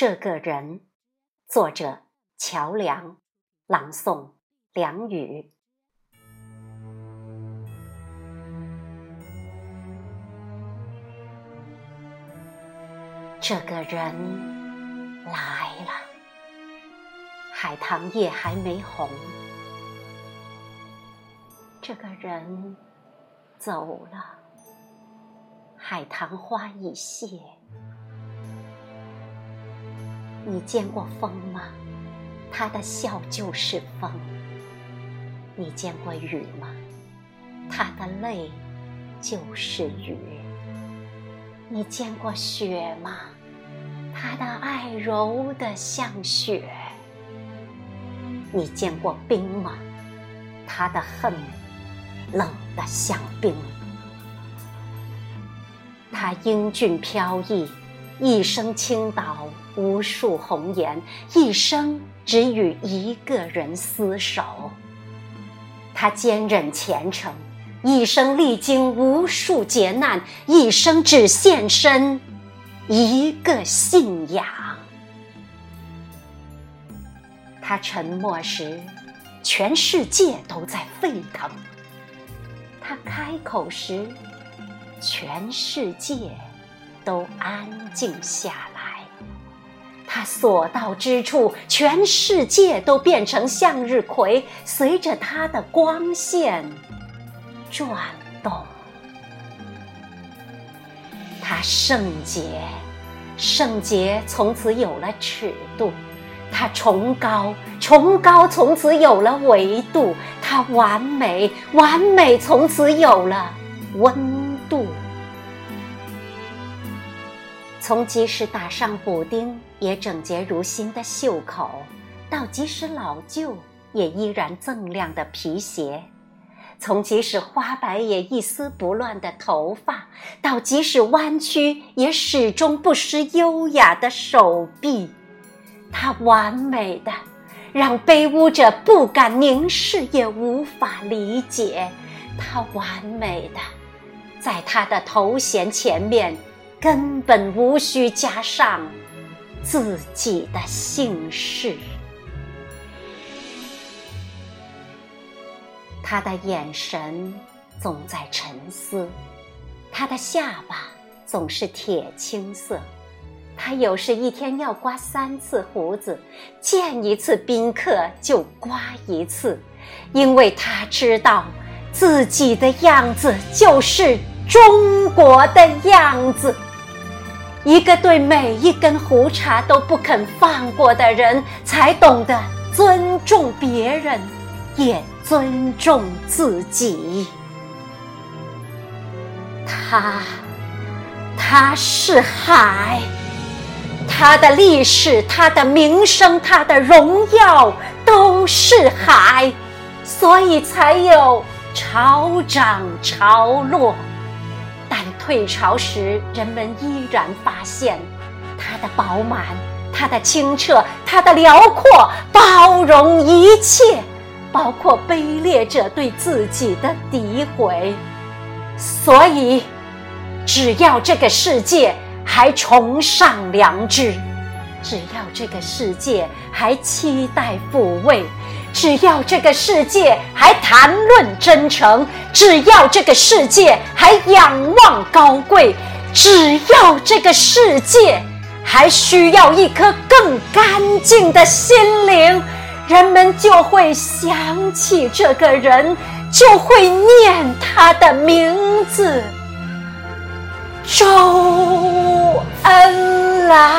这个人，作者乔梁，朗诵梁宇。这个人来了，海棠叶还没红。这个人走了，海棠花已谢。你见过风吗？他的笑就是风。你见过雨吗？他的泪就是雨。你见过雪吗？他的爱柔得像雪。你见过冰吗？他的恨冷得像冰。他英俊飘逸。一生倾倒无数红颜，一生只与一个人厮守。他坚忍虔诚，一生历经无数劫难，一生只献身一个信仰。他沉默时，全世界都在沸腾；他开口时，全世界。都安静下来，他所到之处，全世界都变成向日葵，随着他的光线转动。他圣洁，圣洁从此有了尺度；他崇高，崇高从此有了维度；他完美，完美从此有了温从即使打上补丁也整洁如新的袖口，到即使老旧也依然锃亮的皮鞋；从即使花白也一丝不乱的头发，到即使弯曲也始终不失优雅的手臂，它完美的让卑污者不敢凝视也无法理解；它完美的在他的头衔前面。根本无需加上自己的姓氏。他的眼神总在沉思，他的下巴总是铁青色。他有时一天要刮三次胡子，见一次宾客就刮一次，因为他知道自己的样子就是中国的样子。一个对每一根胡茬都不肯放过的人，才懂得尊重别人，也尊重自己。他，他是海，他的历史、他的名声、他的荣耀都是海，所以才有潮涨潮落。退潮时，人们依然发现它的饱满、它的清澈、它的辽阔，包容一切，包括卑劣者对自己的诋毁。所以，只要这个世界还崇尚良知，只要这个世界还期待抚慰。只要这个世界还谈论真诚，只要这个世界还仰望高贵，只要这个世界还需要一颗更干净的心灵，人们就会想起这个人，就会念他的名字——周恩来。